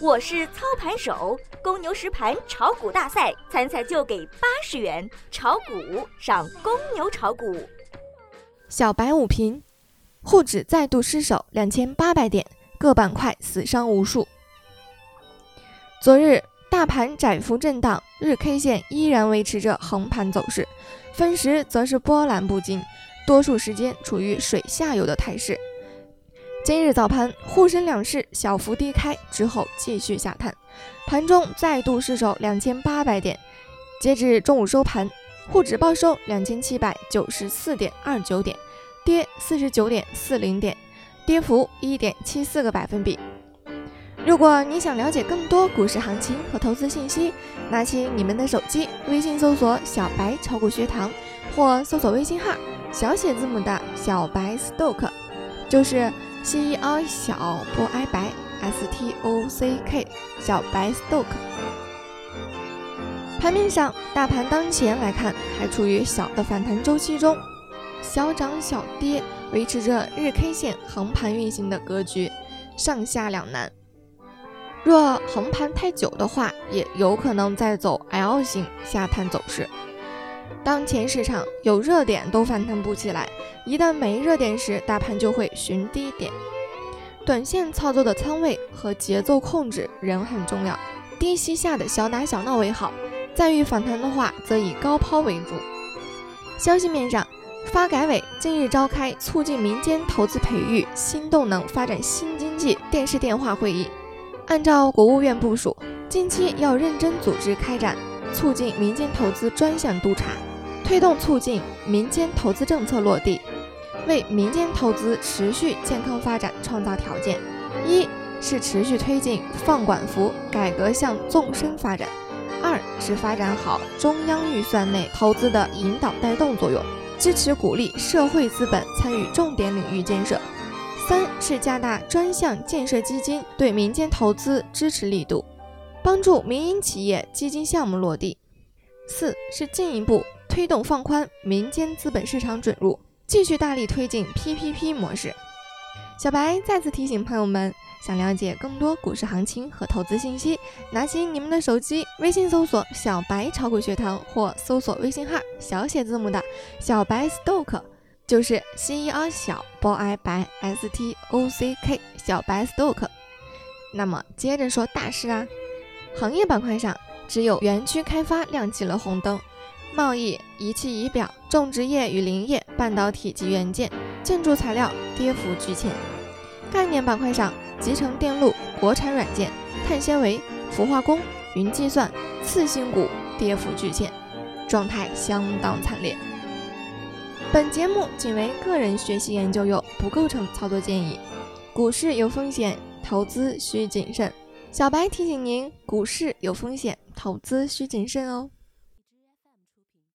我是操盘手，公牛实盘炒股大赛参赛就给八十元，炒股上公牛炒股。小白五评：沪指再度失守两千八百点，各板块死伤无数。昨日大盘窄幅震荡，日 K 线依然维持着横盘走势，分时则是波澜不惊，多数时间处于水下游的态势。今日早盘，沪深两市小幅低开之后继续下探，盘中再度失守两千八百点。截至中午收盘，沪指报收两千七百九十四点二九点，跌四十九点四零点，跌幅一点七四个百分比。如果你想了解更多股市行情和投资信息，拿起你们的手机，微信搜索“小白炒股学堂”或搜索微信号小写字母的小白 stock，就是。Cei 小波 I 白 S T O C K 小白 stock。盘面上，大盘当前来看还处于小的反弹周期中，小涨小跌，维持着日 K 线横盘运行的格局，上下两难。若横盘太久的话，也有可能再走 L 型下探走势。当前市场有热点都反弹不起来，一旦没热点时，大盘就会寻低点。短线操作的仓位和节奏控制仍很重要，低吸下的小打小闹为好。再遇反弹的话，则以高抛为主。消息面上，发改委近日召开促进民间投资培育新动能发展新经济电视电话会议，按照国务院部署，近期要认真组织开展。促进民间投资专项督查，推动促进民间投资政策落地，为民间投资持续健康发展创造条件。一是持续推进放管服改革向纵深发展；二是发展好中央预算内投资的引导带动作用，支持鼓励社会资本参与重点领域建设；三是加大专项建设基金对民间投资支持力度。帮助民营企业基金项目落地。四是进一步推动放宽民间资本市场准入，继续大力推进 PPP 模式。小白再次提醒朋友们，想了解更多股市行情和投资信息，拿起你们的手机，微信搜索“小白炒股学堂”或搜索微信号小写字母的小白 Stock，就是 C E R 小 B I 白 S T O C K 小白 Stock。那么接着说大事啊。行业板块上，只有园区开发亮起了红灯，贸易、仪器仪表、种植业与林业、半导体及元件、建筑材料跌幅居前。概念板块上，集成电路、国产软件、碳纤维、氟化工、云计算、次新股跌幅居前，状态相当惨烈。本节目仅为个人学习研究用，不构成操作建议。股市有风险，投资需谨慎。小白提醒您，股市有风险，投资需谨慎哦。